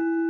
you